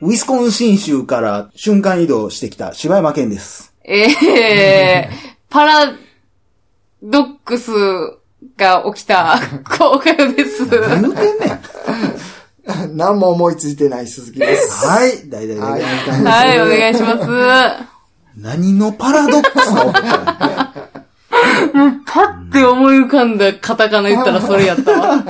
ウィスコンシン州から瞬間移動してきた柴山健です。ええパラドックスが起きた、公開です。何言うてんねん。何も思いついてない鈴木です。はい、大々でございます。はい、お願いします。何のパラドックスの？パッて思い浮かんだカタカナ言ったらそれやったわ。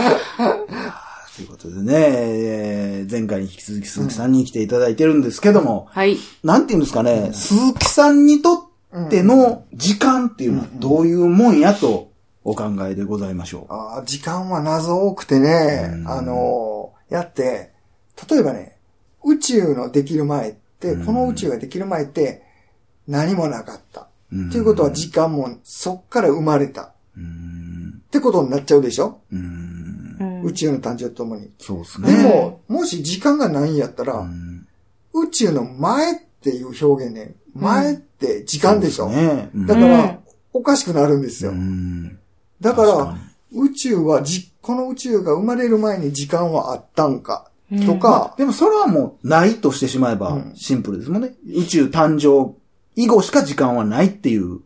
でね、えー前回に引き続き鈴木さんに来ていただいてるんですけども、はい。なんていうんですかね、鈴木さんにとっての時間っていうのはどういうもんやとお考えでございましょう。あー時間は謎多くてね、あのーやって、例えばね、宇宙のできる前って、この宇宙ができる前って何もなかった。うんっていうことは時間もそっから生まれた。うんってことになっちゃうでしょ、うん宇宙の誕生とともに。そうですね。でも、もし時間がないんやったら、うん宇宙の前っていう表現ね、前って時間でしょ、ねうんだから、うんおかしくなるんですよ。うんだか、ら宇宙はじ、この宇宙が生まれる前に時間はあったんか、とか、でもそれはもうないとしてしまえばうんシンプルですもんね。宇宙誕生以後しか時間はないっていう。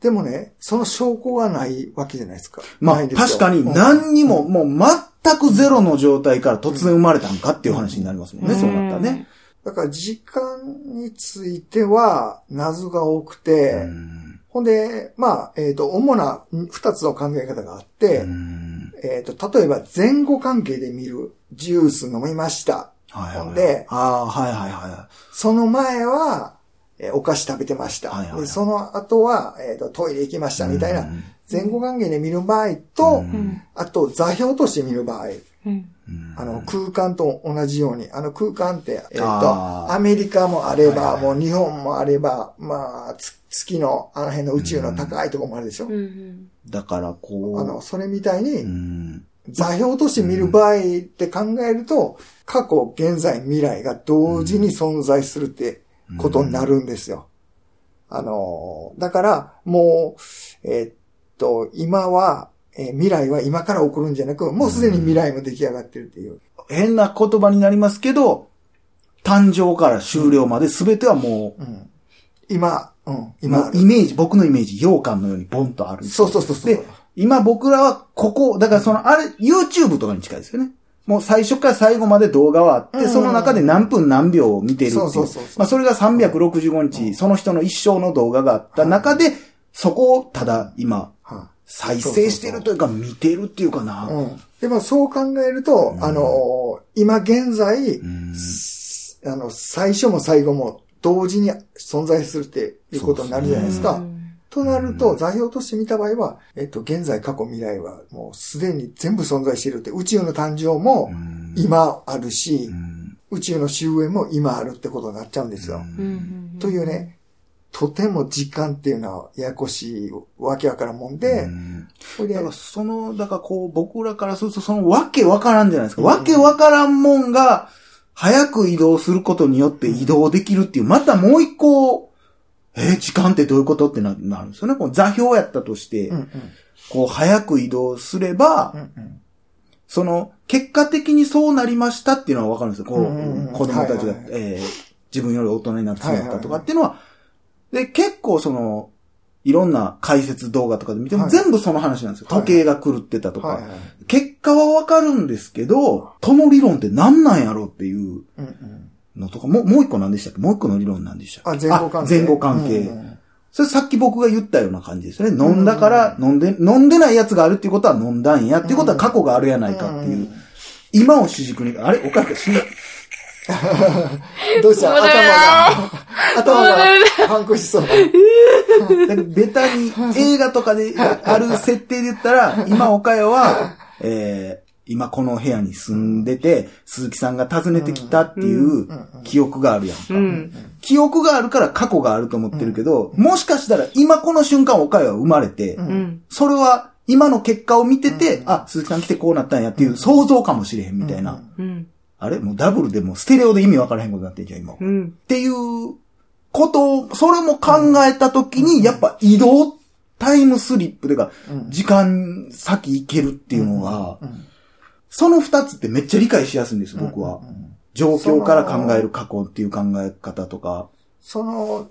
でもね、その証拠がないわけじゃないですか。まあ確かにうん。何にももう全くゼロの状態から突然生まれたんかっていう話になりますもんね、そうなったらね。だから時間については謎が多くて、うん。ほんで、まあ、えっ、と、主な二つの考え方があって、うん。えっ、と、例えば前後関係で見るジュース飲みました。はいはいほんでああ、はいはいはその前は、えーお菓子食べてました。はいはいはい。でその後は、えっ、と、トイレ行きましたみたいな。うん、前後関係で見る場合と、うん。あと座標として見る場合、うん。い。あの、空間と同じように、あの空間って、えっ、あー。と、アメリカもあれば、はいはいはい。もう日本もあれば、まあ、つ月の、あの辺の宇宙の高いところもあるでしょ、うん。だからこう。あの、それみたいに、うん。座標として見る場合って考えると、過去、現在、未来が同時に存在するってことになるんですよ。あの、だから、もう、えーっと、今は、えー未来は今から起こるんじゃなく、もうすでに未来も出来上がってるっていう。変な言葉になりますけど、誕生から終了まで全てはもう、うん。今、うん、も今う、イメージ、僕のイメージ、羊羹のようにボンとあるそうそうそうそうで、今僕らはここ、だからその、あれ、YouTube とかに近いですよね。もう最初から最後まで動画はあって、うん。その中で何分何秒を見てるっていう。そうそうそうそう。まあそれが365日、その人の一生の動画があった中で、そこをただ今、は再生してるというか見てるっていうかな。いうん。でもそう考えると、あの、今現在、うん。あの、最初も最後も同時に存在するっていうことになるじゃないですか。となると、座標として見た場合は、えっと、現在、過去、未来はもうすでに全部存在しているって、宇宙の誕生もん。今あるしう、ん。宇宙の終焉も今あるってことになっちゃうんですよ。うん。というね、とても時間っていうのはややこしいわけわからんもんで、うん。それでだからその、だからこう、僕らからするとそのわけわからんじゃないですか。わけわからんもんが、早く移動することによって移動できるっていう、またもう一個、えー時間ってどういうことってななるんですよね。この座標やったとして、うんうん。こう、早く移動すれば、うんうんその、結果的にそうなりましたっていうのはわかるんですよ。こう、うんうんうん。子供たちが、はいはいはい。えー自分より大人になってしまったとかっていうのは、で、結構その、いろんな解説動画とかで見てもはい全部その話なんですよ。はい時計が狂ってたとか。はいはい。結果はわかるんですけど、この理論って何なんやろうっていう。うんうんのとか、もう、もう一個何でしたっけ？もう一個の理論なんでしたっけ？あ、前後関係。あ前後関係。うんうんそれさっき僕が言ったような感じですね。飲んだから、飲んで、飲んでないやつがあるっていうことは飲んだんやっていうことは過去があるやないかっていう。うん今を主軸に、あれ？おかしく死んだ。どうした？頭が、頭がパンクしそう。だベタに映画とかである設定で言ったら、今岡谷は、えー、今この部屋に住んでて、鈴木さんが訪ねてきたっていう記憶があるやんか。うん。記憶があるから過去があると思ってるけど、もしかしたら今この瞬間岡谷は生まれて、うん。それは今の結果を見てて、あ、鈴木さん来てこうなったんやっていう想像かもしれへんみたいな。うん。あれ？もうダブルでもうステレオで意味わからへんことになってんじゃん、今。っうん。ていうことを、それも考えたときに、やっぱ移動タイムスリップでか、時間先行けるっていうのが、その二つってめっちゃ理解しやすいんです、僕は。うん状況から考える過去っていう考え方とか。その、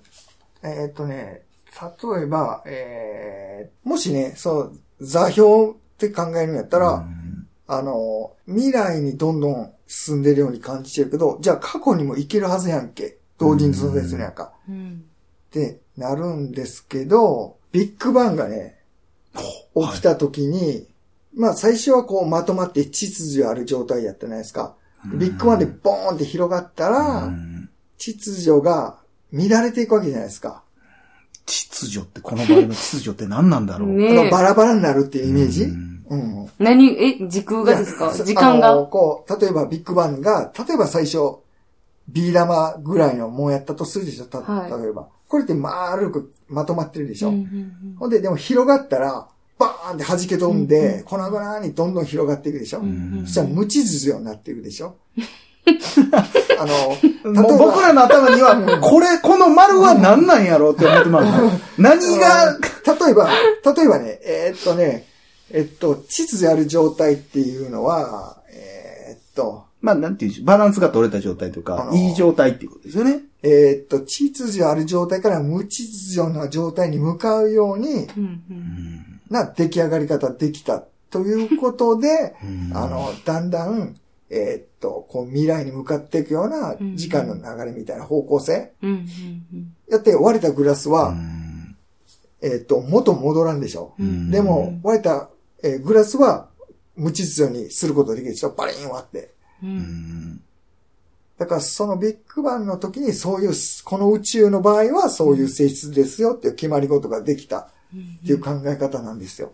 えーっとね、例えば、えー、もしね、そう、座標って考えるんやったら、うんあの、未来にどんどん進んでるように感じてるけど、じゃあ過去にも行けるはずやんけ。同時に存在するやんか。うん。ってなるんですけど、ビッグバンがね、起きた時に、まあ最初はこうまとまって秩序ある状態やったじゃないですか。ビッグバンでボーンって広がったら、うん秩序が乱れていくわけじゃないですか。秩序って、この場合の秩序って何なんだろう。あねえ。のバラバラになるっていうイメージ？うんうん。何、え、時空がですか？時間あのがこう、例えばビッグバンが、例えば最初、ビー玉ぐらいのもんやったとするでしょ、たはい例えば。これって丸くまとまってるでしょ。うんうんほんで、でも広がったら、バーンって弾け飛んで、粉々にどんどん広がっていくでしょ？んそしたら無秩序になっていくでしょ？あの、もう僕らの頭には、これ、この丸は何なんやろうって思ってます。何が、例えば、例えばね、えーっとね、えっと、秩序ある状態っていうのは、えーっと、まあ、なんていうんでしょう、バランスが取れた状態とあか、のいい状態っていうことですよね。えーっと、秩序ある状態から無秩序な状態に向かうようにうんうんな出来上がり方できたということで、うんあの、だんだん、えーっと、こう未来に向かっていくような時間の流れみたいな方向性。やって割れたグラスは、うんえーっと、元戻らんでしょ。うんでも、割れた、えーグラスは無秩序にすることができるでしょ。バリン割って。だからそのビッグバンの時にそういう、この宇宙の場合はそういう性質ですよっていう決まり事ができたっていう考え方なんですよ。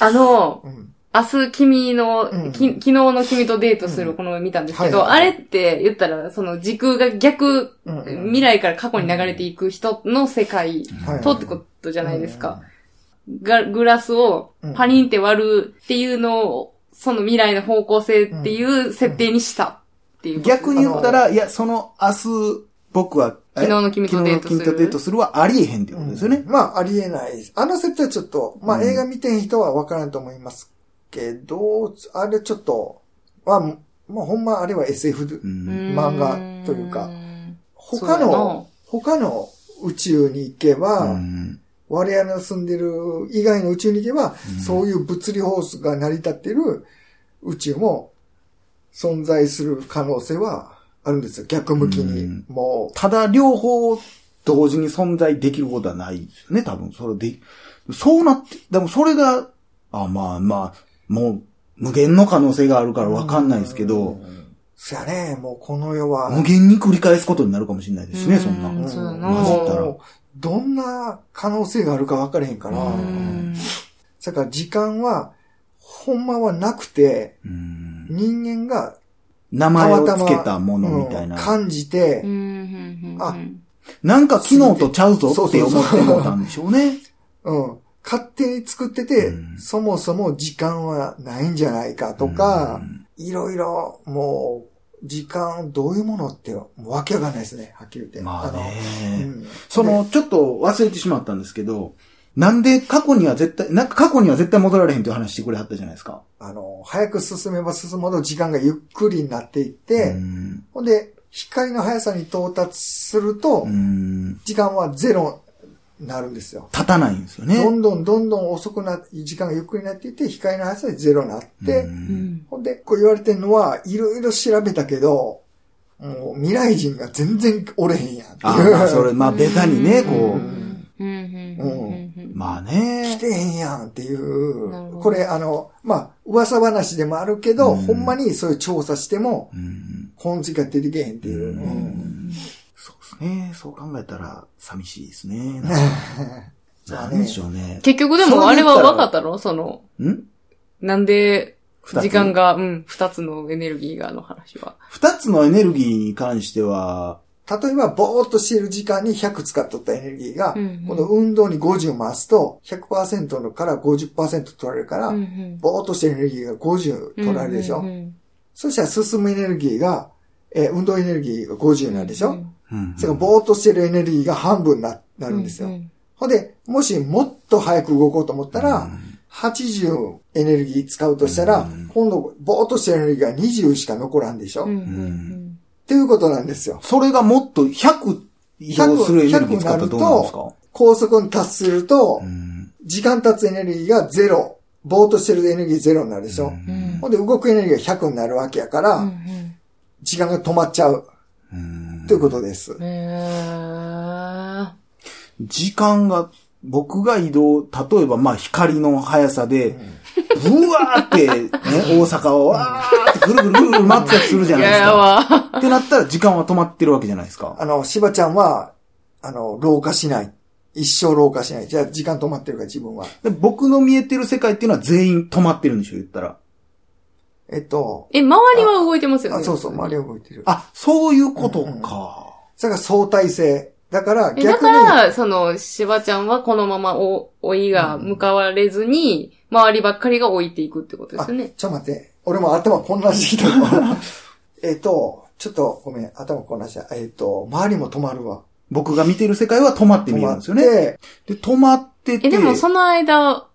あの、うん。明日君の、うんき昨日の君とデートするこの見たんですけど、あれって言ったら、その時空が逆、うんうん未来から過去に流れていく人の世界はいとってことじゃないですか。がグラスをパリンって割るっていうのを、その未来の方向性っていう設定にしたっていう。逆に言ったら、いや、その明日、僕は、え昨日の君とデートする？昨日の君とデートするはありえへんってことですよね。まあ、ありえない。です。あの設定はちょっと、まあ、うん映画見てん人はわからんと思いますけど、あれちょっと、は、もうほんまあれは SF ううん。ん漫画というかん他の、他の宇宙に行けば、うん。我々の住んでる以外の宇宙に行けば、そういう物理法則が成り立っている宇宙も存在する可能性はあるんですよ。逆向きに。うん。もただ、両方同時に存在できることはないですよね、多分。それで、そうなって、でもそれが、あ、まあまあ、もう、無限の可能性があるからわかんないですけど、う、そやね、もうこの世は、無限に繰り返すことになるかもしれないですしね、そんな。うんそうやな。混じったら。もうどんな可能性があるか分からへんから、うん。だから時間は、ほんまはなくて、うん。人間が名た前をつけたものみたいな。うん感じて、あなんか昨日とちゃうぞって思ってもうたんでしょうね。うん。勝手に作ってて、うんそもそも時間はないんじゃないかとか、いろいろ、もう、時間、どういうものって、もうわけわかんないですね、はっきり言って。まあのね。うんその、ちょっと忘れてしまったんですけど、なんで過去には絶対、なんか過去には絶対戻られへんっていう話してくれはったじゃないですか。あの、早く進めば進むほど時間がゆっくりになっていって、うんほんで、光の速さに到達すると、うん。時間はゼロになるんですよ。立たないんですよね。どんどんどんどん遅くなって、時間がゆっくりになっていって、光の速さでゼロになって、ほんで、こう言われてんのは、いろいろ調べたけど、もう未来人が全然おれへんやん。あまあ、それ、まあ、ベタにね、こうんう、うんうんうんまあ来ね。てへんやんっていう。これ、あの、まあ、噂話でもあるけど、うんほんまにそういう調査しても、うん。本質が出てけへんっていう。うんうんそうですね。そう考えたら、寂しいですね。なんでしょうね。結局でもあれは分かったの？その、ん？なんで、時間が、うん、二つのエネルギーがの話は。二つのエネルギーに関しては、例えば、ぼーっとしている時間に100使っとったエネルギーが、うんうんこの運動に50回すと、100%のから50%取られるから、うんうんぼーっとしてるエネルギーが50取られるでしょ？うんうんそしたら進むエネルギーが、えー運動エネルギーが50になるでしょ？うんうんそれからぼーっとしてるエネルギーが半分にななるんですよ。うんほんで、もしもっと早く動こうと思ったら、80エネルギー使うとしたら、今度、ぼーっとしたエネルギーが20しか残らんでしょ、うん。うっん。ていうことなんですよ。それがもっと100移動するエネルギー使ったらどうなんですか？高速に達すると、うん時間経つエネルギーがゼロ。ぼーっとしてるエネルギーゼロになるでしょ、うん。ほんで動くエネルギーが100になるわけやから、うん。時間が止まっちゃう。うんということです。時間が、僕が移動、例えばまあ光の速さで、ブワーって、ね、大阪を わーってぐるぐるぐるぐる回ってたりするじゃないですややか。わ。ってなったら時間は止まってるわけじゃないですか。あの、しばちゃんは、あの、老化しない。一生老化しない。じゃあ時間止まってるから自分は。で僕の見えてる世界っていうのは全員止まってるんでしょ、言ったら。えっと、え、周りは動いてますよね。あ、そうそう、周りは動いてる。あ、そういうことか。それが相対性。だから逆に、から、その、しばちゃんはこのままお、老いが向かわれずに、周りばっかりが老いていくってことですよね。ちょっと待って。俺も頭混乱してきたわ えっと、ちょっとごめん、頭混乱した。えっと、周りも止まるわ。僕が見てる世界は止まって止まっ見えるんですよね。て、で、止まってて。え、でもその間、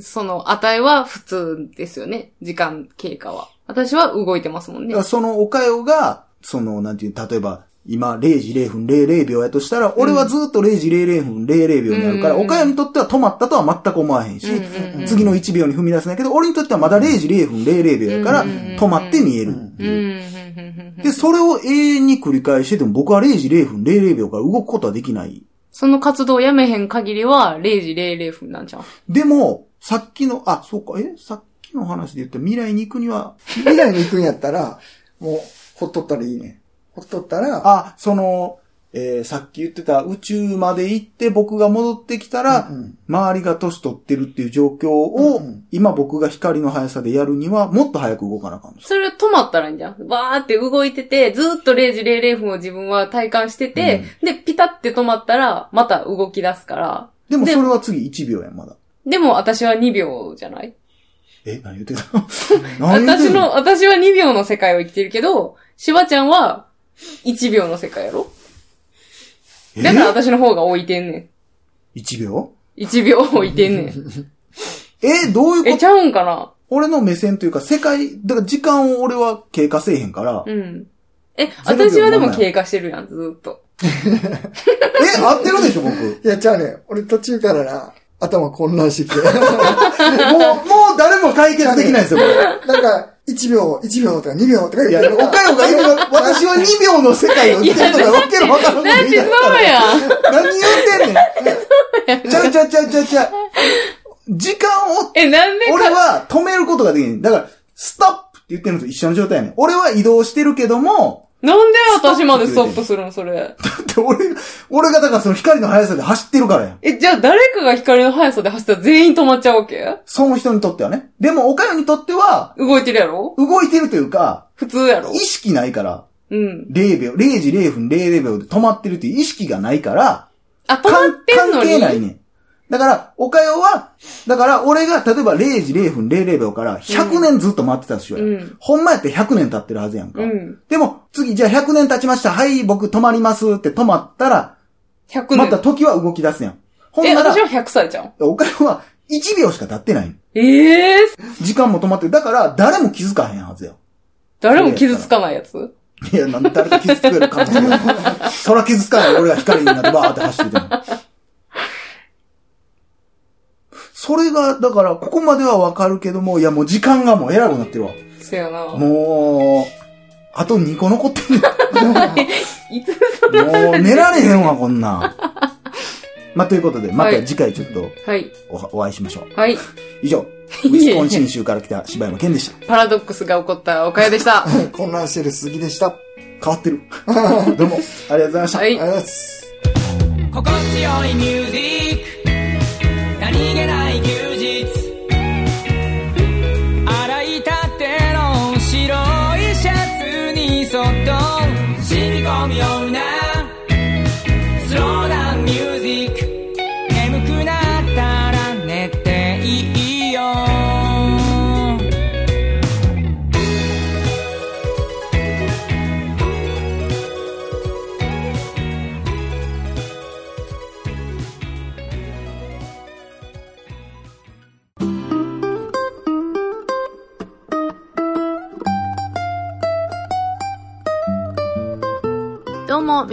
その値は普通ですよね。時間経過は。私は動いてますもんね。そのおかよが、その、なんていう、例えば、今、0時0分00秒やとしたら、俺はずっと0時00分00秒になるから、うんおかよにとっては止まったとは全く思わへんし、次の1秒に踏み出せないけど、俺にとってはまだ0時0分00秒やから、止まって見える。で、それを永遠に繰り返してても、僕は0時0分00秒から動くことはできない。その活動をやめへん限りは、0時00分なんじゃん。でも、さっきの、あ、そうか、え？さっきの話で言ったら未来に行くには、未来に行くんやったら、もう、ほっとったらいいね。ほっとったら、あ、その、えーさっき言ってた宇宙まで行って僕が戻ってきたら、うんうん。周りが年取ってるっていう状況を、うんうん。今僕が光の速さでやるには、もっと早く動かなあかんのそれ止まったらいいんじゃん。バーって動いてて、ずーっと0時00分を自分は体感してて、で、ピタって止まったら、また動き出すから。でもそれは次1秒やん、まだ。でも私は2秒じゃない？え、何言ってた何言ってん私の、私は2秒の世界を生きてるけど、しばちゃんは1秒の世界やろ？え？だから私の方が置いてんね ?1 秒？ん。1秒置いてんねん。え、どういうこえ、とちゃうんかな？俺の目線というか、世界、だから時間を俺は経過せえへんから、うん。え、私はでも経過してるやん、ずーっと。え、合ってるでしょ、僕。もう、いや、ちゃうね。俺途中からな、頭混乱してて。もう誰も解決できないですよ、これ。なんか、1秒、1秒とか2秒とかいや、言ってるおかよが今、私は2秒の世界を生きてるとか、わけのわからんこと言い出した。何言うてんねん。ちゃうちゃうちゃうちゃうちゃう。時間を、え、なんでか俺は止めることができない。だから、ストップって言ってるのと一緒の状態やねん。俺は移動してるけども、なんで私までストップするのそれ？だって俺、俺がだからその光の速さで走ってるからやん。え、じゃあ誰かが光の速さで走ったら全員止まっちゃうわけ？その人にとってはね。でも、おかよにとっては、動いてるやろ？動いてるというか、普通やろ？意識ないから、うん。0秒、0時0分00秒で止まってるっていう意識がないから、あ、止まってんの関係ないに。ねん。だから、おかよは、だから俺が例えば0時0分00秒から100年ずっと待ってたとしようや、うんほんまやって100年経ってるはずやんか。うん。でも、次、じゃあ100年経ちました。はい、僕止まりますって止まったら、100年。また時は動き出すやん。ほんえ、なら私、は100歳じゃん。おかよは1秒しか経ってないのええー、時間も止まってる。だから、誰も気づかへんはずや。誰も傷つかないやつ？いや、なんで誰か傷つけるかもしれない。そら傷つかない。俺が光になってバーって走ってても。それが、だから、ここまではわかるけども、いや、もう時間がもう偉くなってるわ。そやな。もう、あと2個残ってる。いつそれもう寝られへんわ、こんなん。まあ、ということで、また次回ちょっとはい。おお会いしましょう。はい。以上、ウィスコンシン州から来た柴山健でした。パラドックスが起こった岡谷でした。混乱してる杉でした。あ変わってる。どうも、ありがとうございました。はいりがとうございます。心地よいミュージック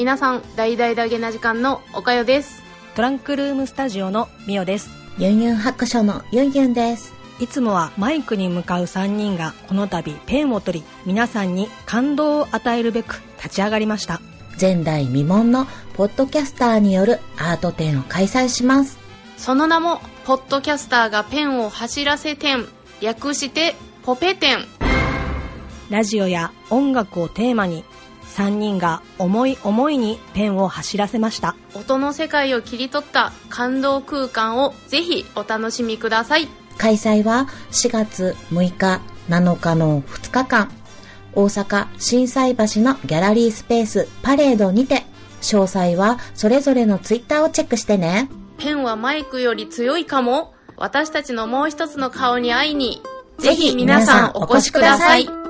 皆さん、大々だげな時間のおかよです。トランクルームスタジオのミオです。ユンユン白書のユンユンです。いつもはマイクに向かう3人がこの度ペンを取り、皆さんに感動を与えるべく立ち上がりました。前代未聞のポッドキャスターによるアート展を開催します。その名も、ポッドキャスターがペンを走らせ展、略して、ポペ展。ラジオや音楽をテーマに、3人が思い思いにペンを走らせました。音の世界を切り取った感動空間をぜひお楽しみください。開催は4月6日、7日の2日間、大阪心斎橋のギャラリースペースパレードにて、詳細はそれぞれのツイッターをチェックしてね。ペンはマイクより強いかも私たちのもう一つの顔に会いに、ぜひ皆さんお越しください。